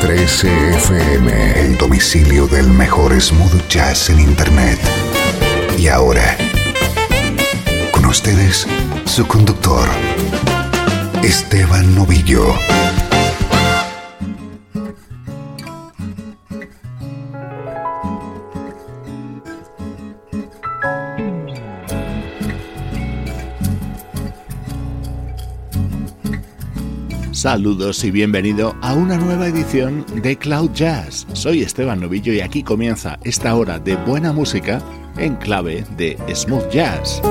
en 13FM, el domicilio del mejor smooth jazz en Internet. Y ahora, con ustedes, su conductor, Esteban Novillo. Saludos y bienvenido a una nueva edición de Cloud Jazz. Soy Esteban Novillo y aquí comienza esta hora de buena música en clave de smooth jazz.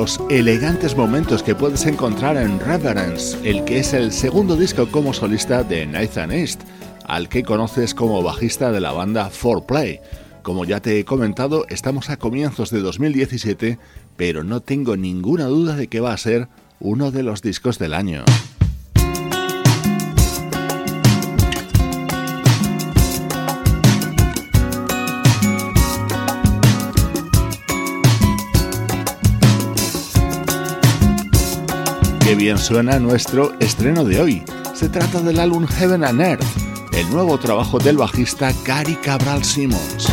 Los elegantes momentos que puedes encontrar en Reverence, el que es el segundo disco como solista de Nathan East, al que conoces como bajista de la banda 4Play. Como ya te he comentado, estamos a comienzos de 2017, pero no tengo ninguna duda de que va a ser uno de los discos del año. Qué bien suena nuestro estreno de hoy. Se trata del álbum Heaven and Earth, el nuevo trabajo del bajista Gary Cabral Simmons.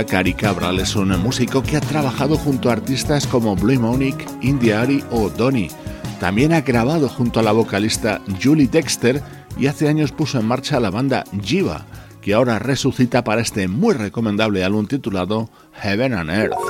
Bajista Cari Cabral es un músico que ha trabajado junto a artistas como Blue Monique, India Ari o Donny. También ha grabado junto a la vocalista Julie Dexter y hace años puso en marcha la banda Jiva, que ahora resucita para este muy recomendable álbum titulado Heaven and Earth.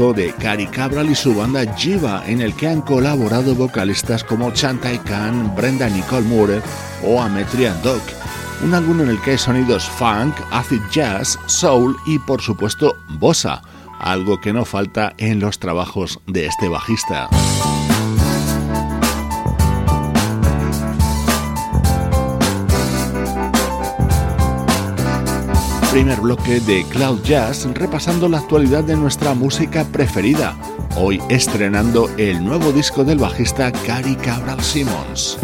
De Cary Cabral y su banda Jiva, en el que han colaborado vocalistas como Chantai Khan, Brenda Nicole Moore o Ametria Dog. Un álbum en el que hay sonidos funk, acid jazz, soul y por supuesto bossa, algo que no falta en los trabajos de este bajista. Primer bloque de Cloud Jazz repasando la actualidad de nuestra música preferida, hoy estrenando el nuevo disco del bajista Cary Cabral Simmons.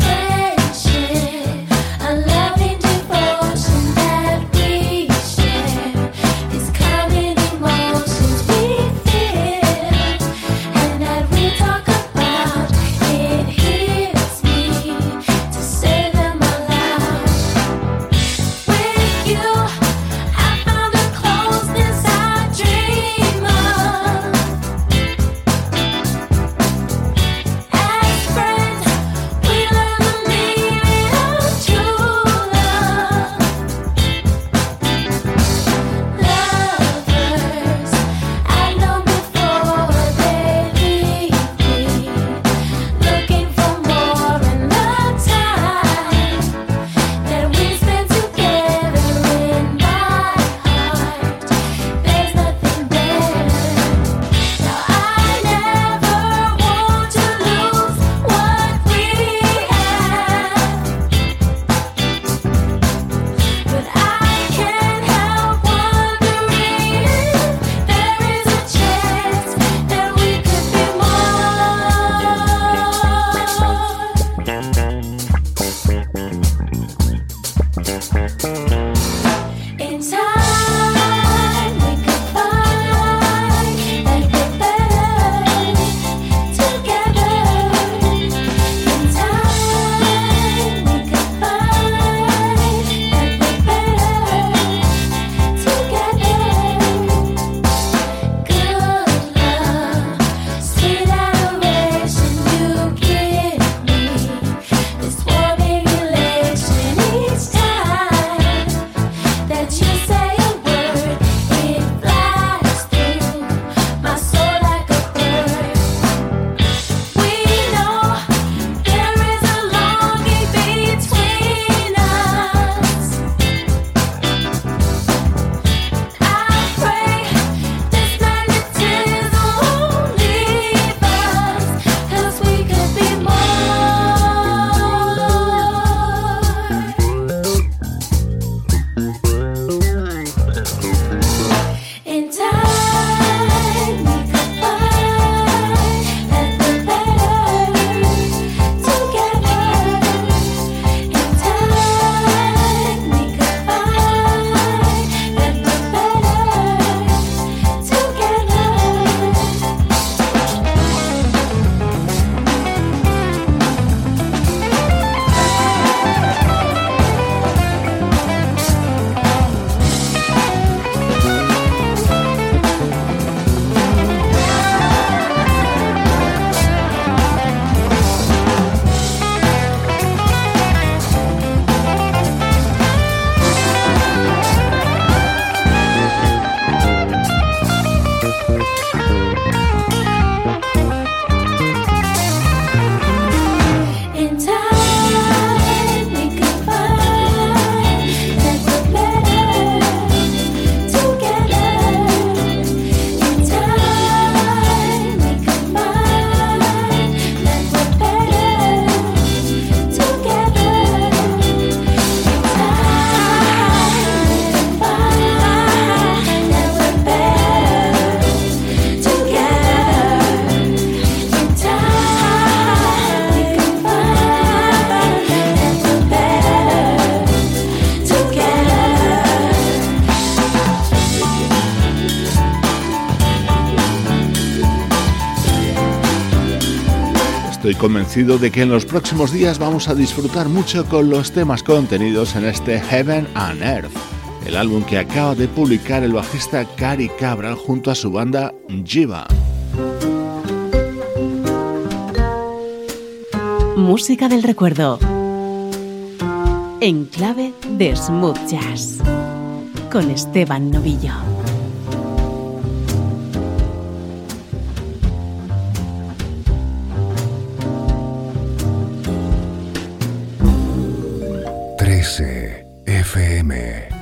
Convencido de que en los próximos días vamos a disfrutar mucho con los temas contenidos en este Heaven and Earth, el álbum que acaba de publicar el bajista Cary Cabral junto a su banda Jiva. Música del recuerdo. En clave de smooth jazz. Con Esteban Novillo. Kiss FM.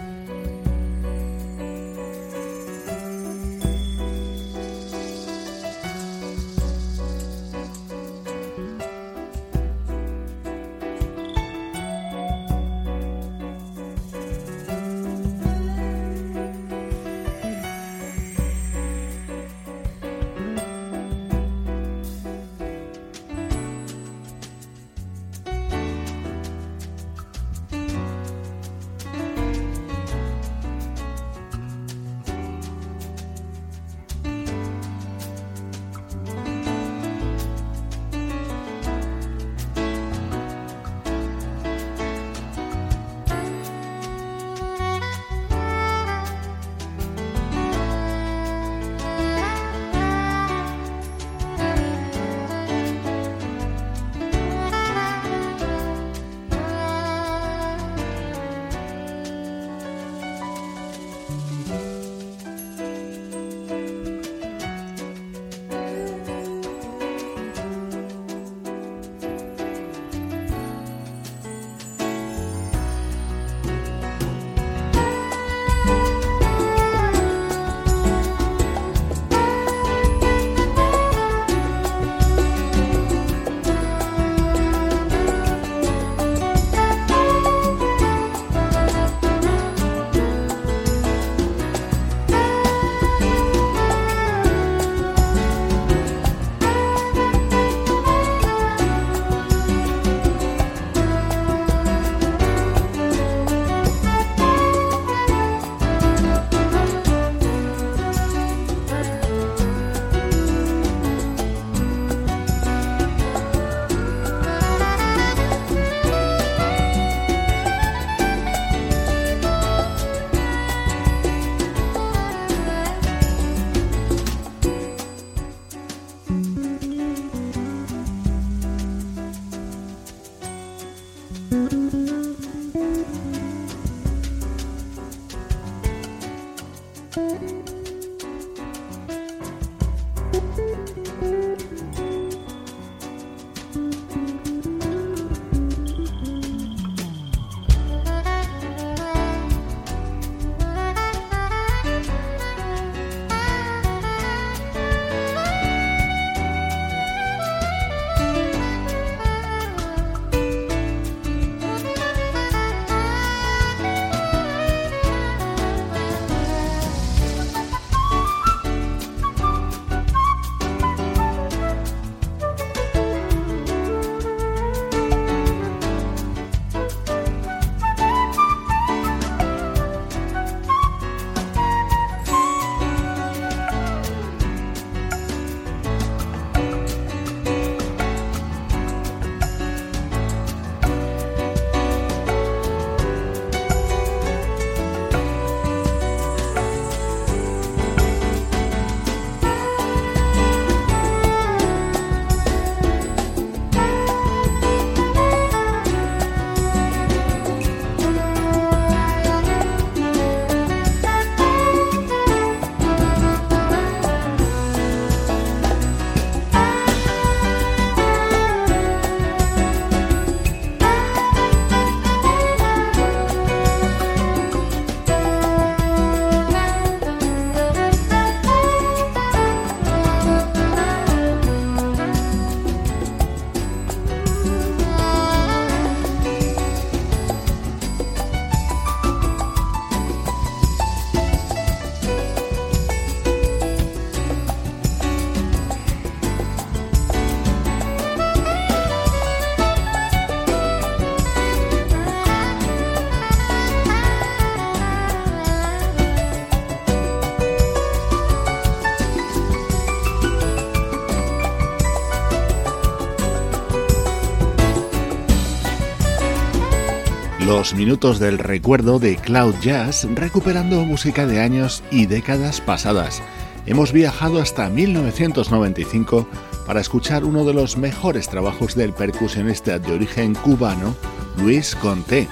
Minutos del recuerdo de Cloud Jazz recuperando música de años y décadas pasadas. Hemos viajado hasta 1995 para escuchar uno de los mejores trabajos del percusionista de origen cubano, Luis Conté.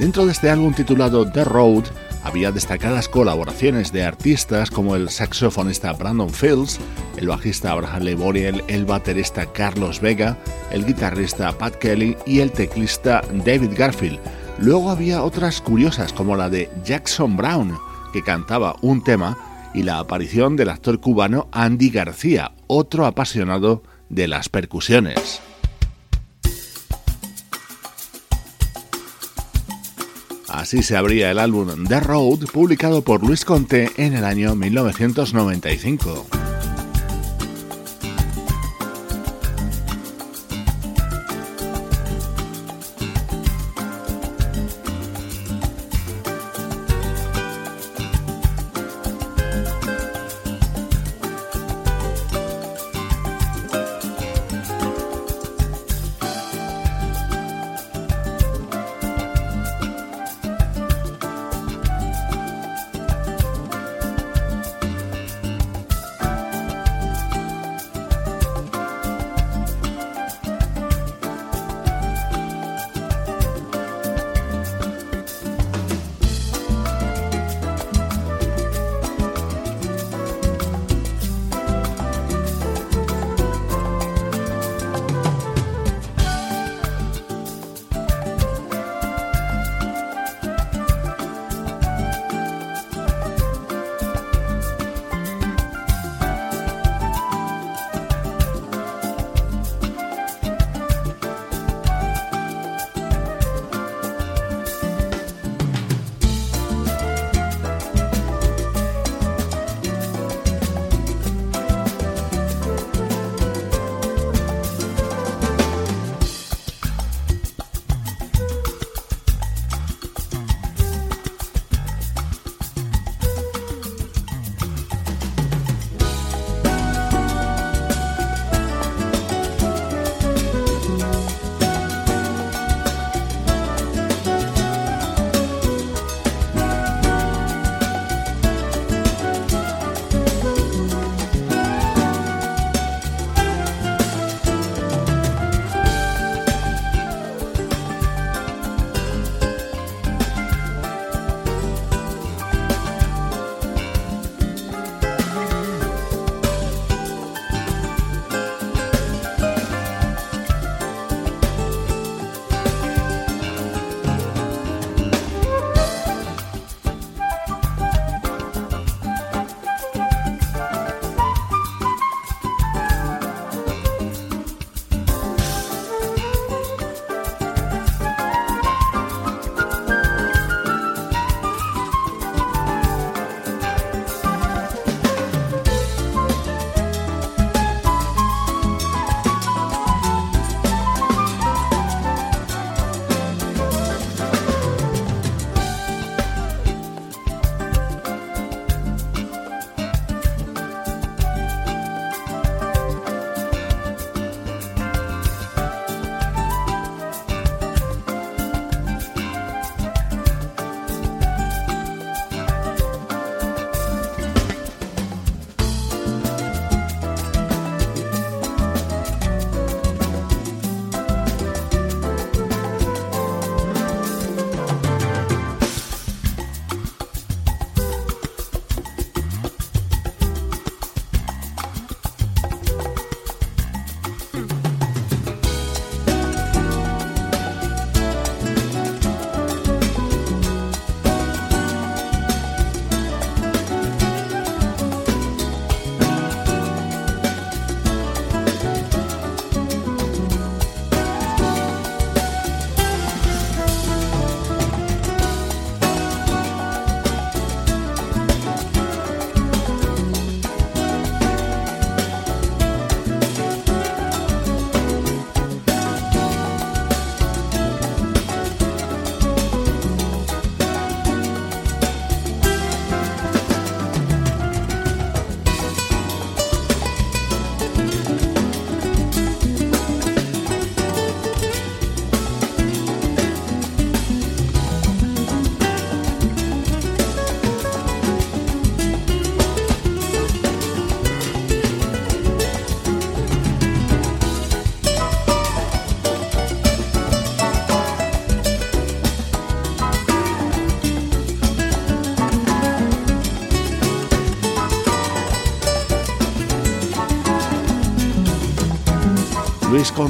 Dentro de este álbum titulado The Road, había destacadas colaboraciones de artistas como el saxofonista Brandon Fields, el bajista Abraham Leboriel, el baterista Carlos Vega, el guitarrista Pat Kelly y el teclista David Garfield Luego había otras curiosas como la de Jackson Brown, que cantaba un tema, y la aparición del actor cubano Andy García, otro apasionado de las percusiones. Así se abría el álbum The Road, publicado por Luis Conté en el año 1995.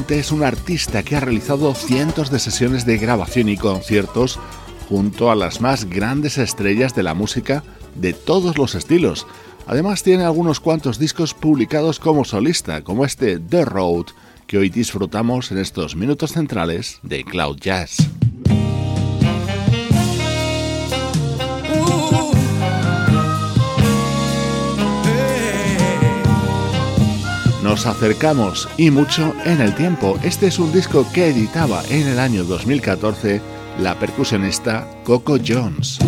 Es un artista que ha realizado cientos de sesiones de grabación y conciertos junto a las más grandes estrellas de la música de todos los estilos. Además tiene algunos cuantos discos publicados como solista, como este The Road, que hoy disfrutamos en estos minutos centrales de Cloud Jazz. Nos acercamos y mucho en el tiempo. Este es un disco que editaba en el año 2014 la percusionista Coco Jones.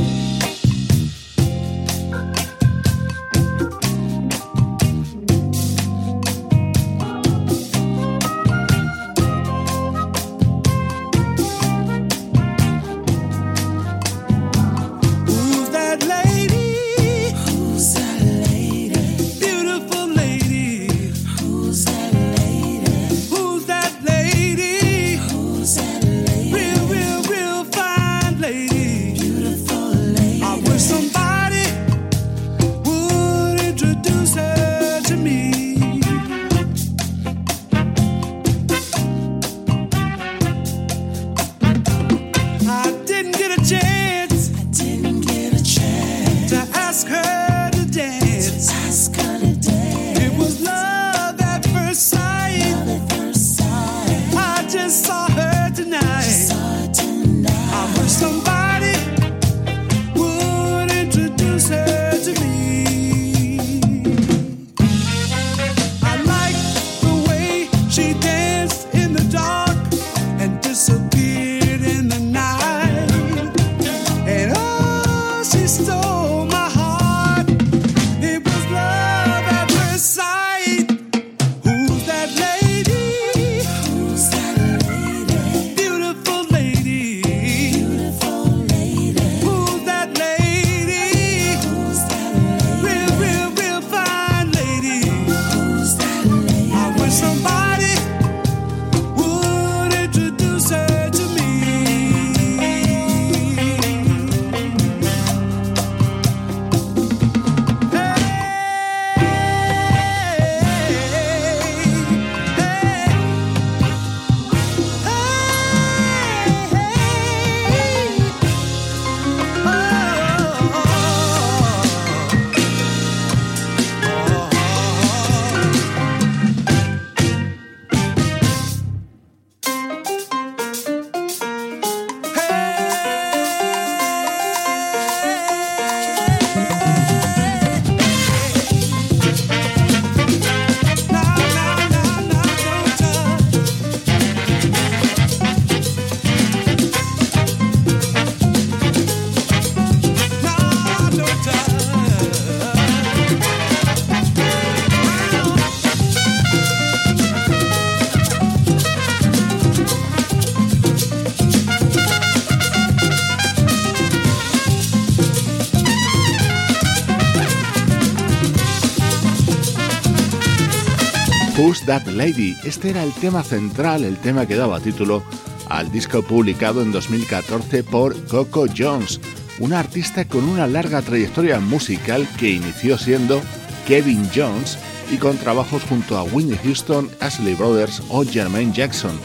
That Lady. Este era el tema central, el tema que daba título al disco publicado en 2014 por Coco Jones, una artista con una larga trayectoria musical que inició siendo Kevin Jones y con trabajos junto a Whitney Houston, Ashley Brothers o Jermaine Jackson.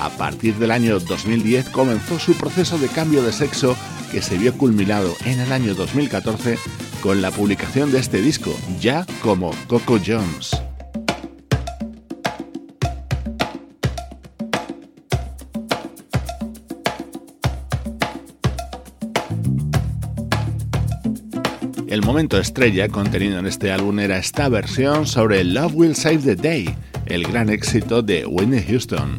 A partir del año 2010 comenzó su proceso de cambio de sexo que se vio culminado en el año 2014 con la publicación de este disco, ya como Coco Jones. El momento estrella contenido en este álbum era esta versión sobre Love Will Save the Day, el gran éxito de Whitney Houston.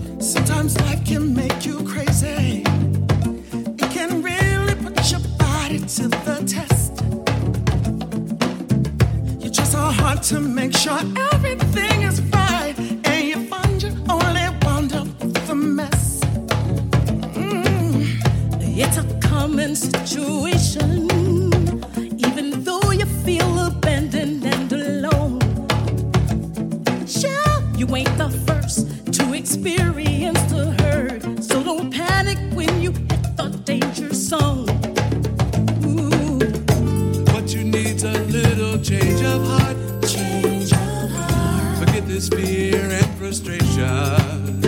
experience hurt. So don't panic when you hit the danger zone. You a little change of heart. Change of heart. Forget this fear and frustration.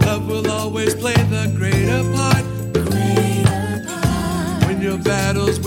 Love will always play the greater part. Greater part. When your battles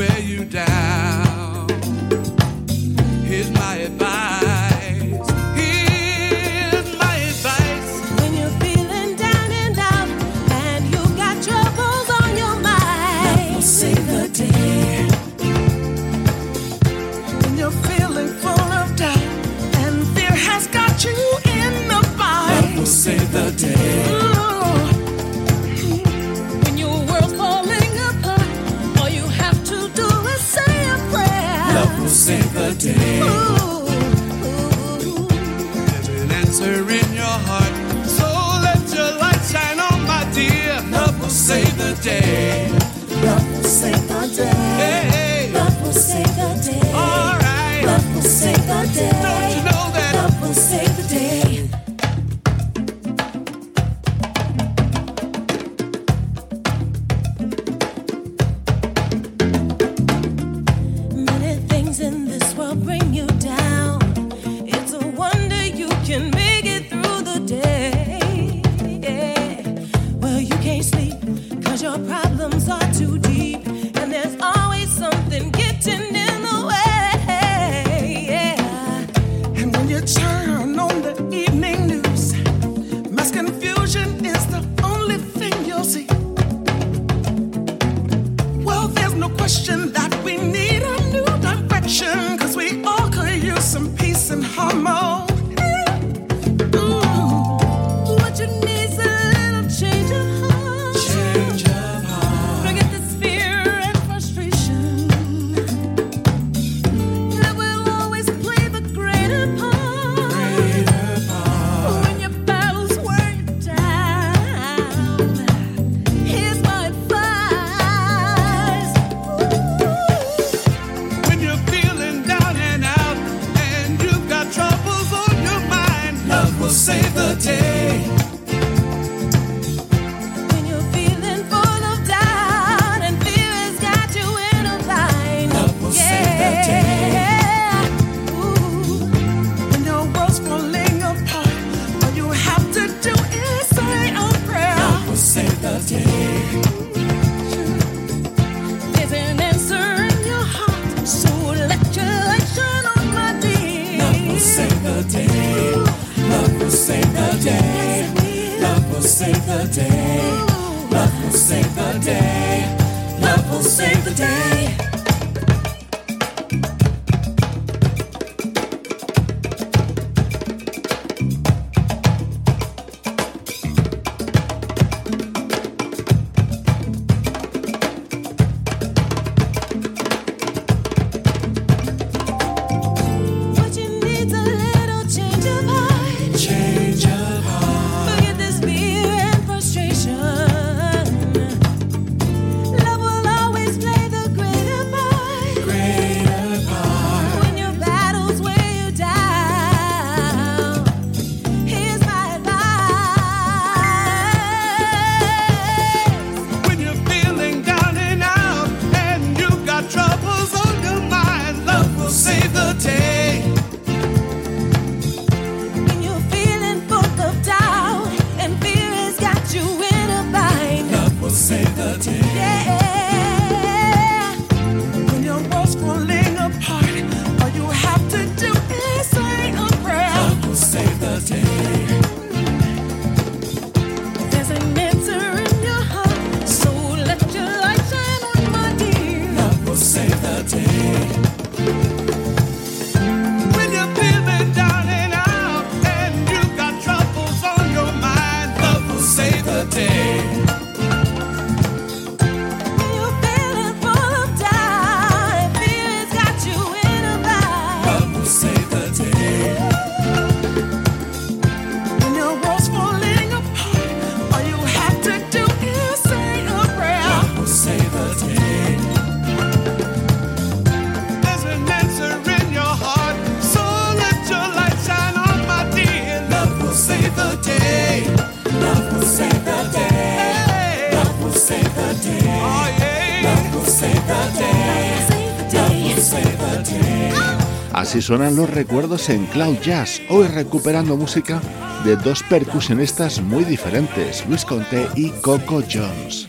suenan los recuerdos en Cloud Jazz, hoy recuperando música de dos percusionistas muy diferentes, Luis Conte y Coco Jones.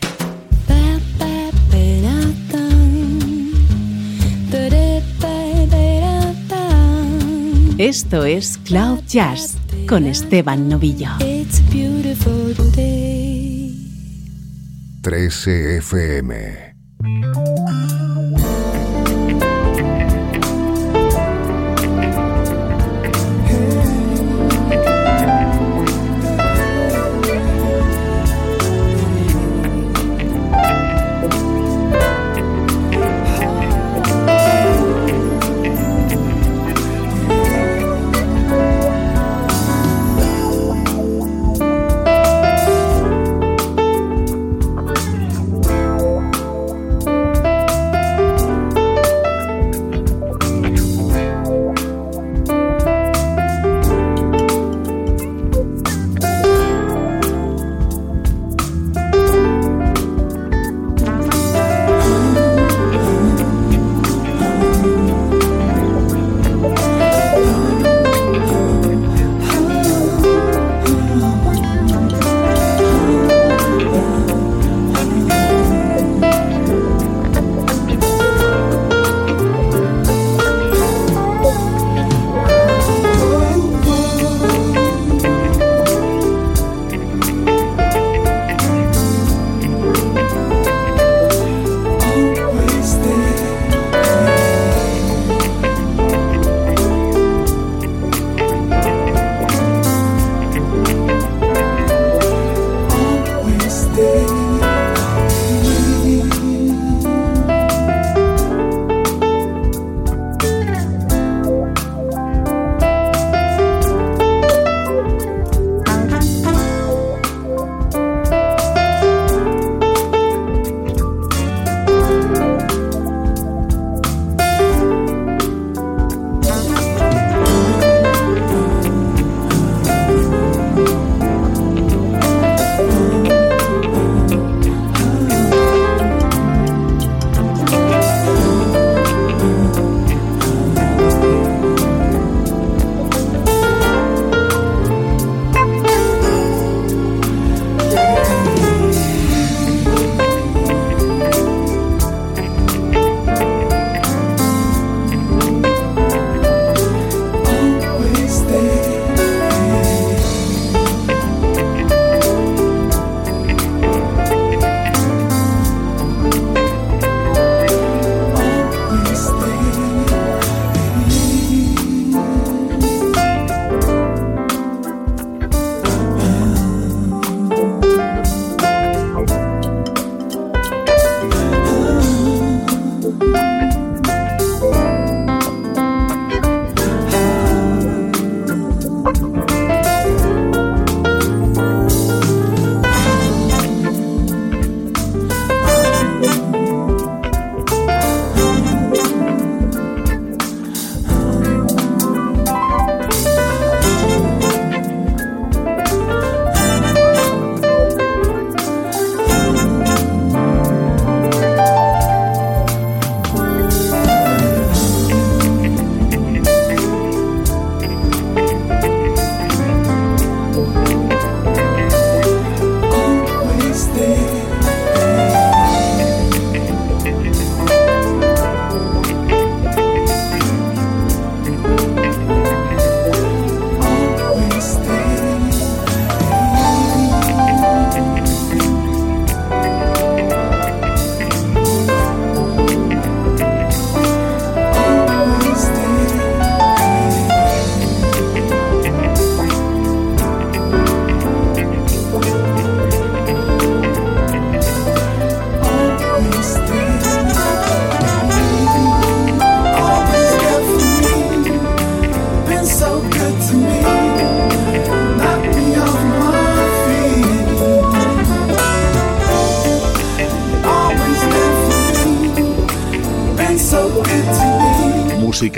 Esto es Cloud Jazz con Esteban Novillo. 13 FM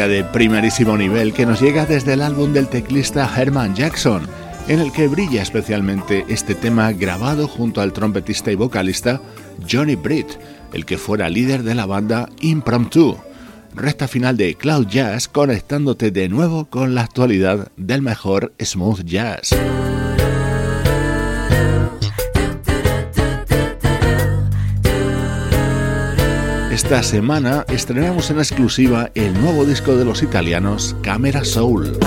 de primerísimo nivel que nos llega desde el álbum del teclista Herman Jackson, en el que brilla especialmente este tema grabado junto al trompetista y vocalista Johnny Britt, el que fuera líder de la banda Impromptu. recta final de Cloud Jazz conectándote de nuevo con la actualidad del mejor smooth jazz. Esta semana estrenamos en exclusiva el nuevo disco de los italianos Camera Soul.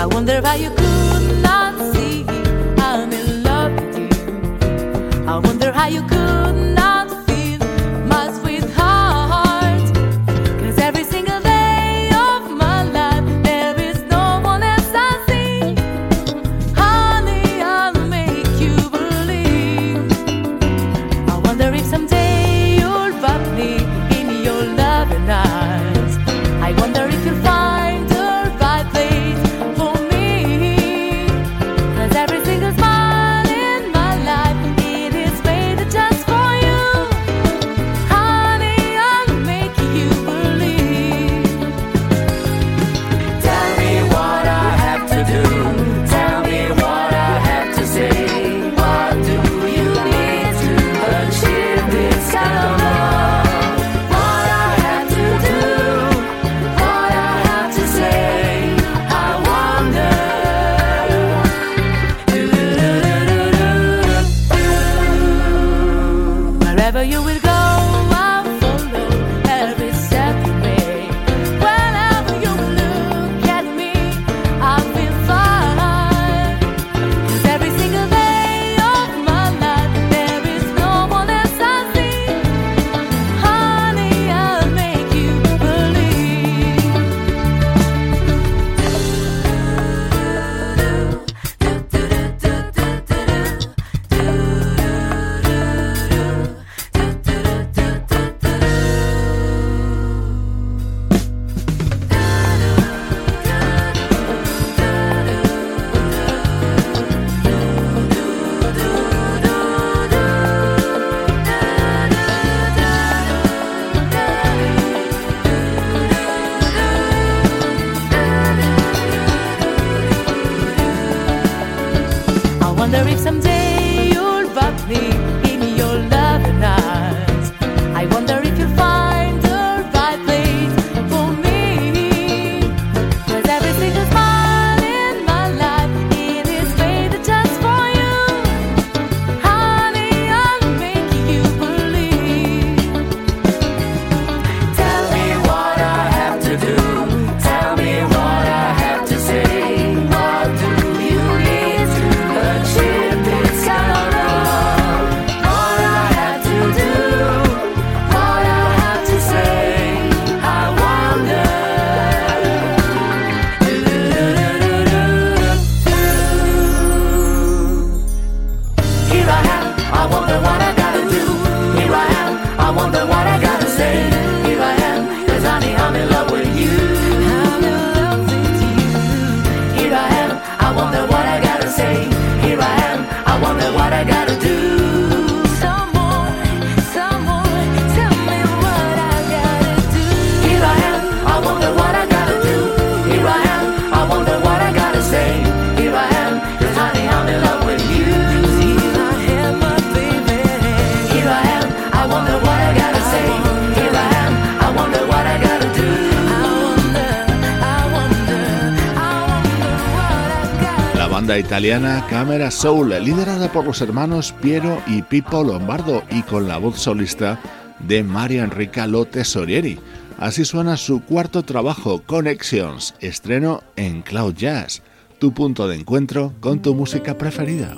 Italiana Camera Soul, liderada por los hermanos Piero y Pippo Lombardo y con la voz solista de María Enrica Lo Tesorieri. Así suena su cuarto trabajo, Connections, estreno en Cloud Jazz, tu punto de encuentro con tu música preferida.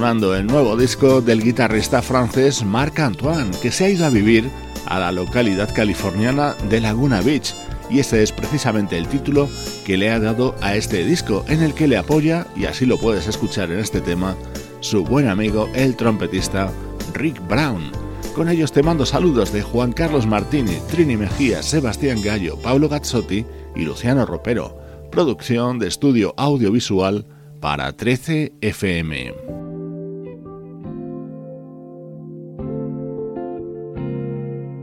Sonando el nuevo disco del guitarrista francés Marc Antoine, que se ha ido a vivir a la localidad californiana de Laguna Beach, y ese es precisamente el título que le ha dado a este disco, en el que le apoya, y así lo puedes escuchar en este tema, su buen amigo el trompetista Rick Brown. Con ellos te mando saludos de Juan Carlos Martini, Trini Mejía, Sebastián Gallo, Pablo Gazzotti y Luciano Ropero. Producción de estudio audiovisual para 13 FM.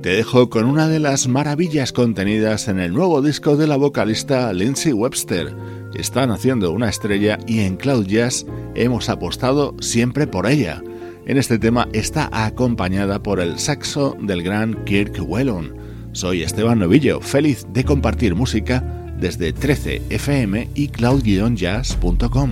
Te dejo con una de las maravillas contenidas en el nuevo disco de la vocalista Lindsay Webster. Están haciendo una estrella y en Cloud Jazz hemos apostado siempre por ella. En este tema está acompañada por el saxo del gran Kirk Whelan. Soy Esteban Novillo, feliz de compartir música desde 13fm y cloud-jazz.com.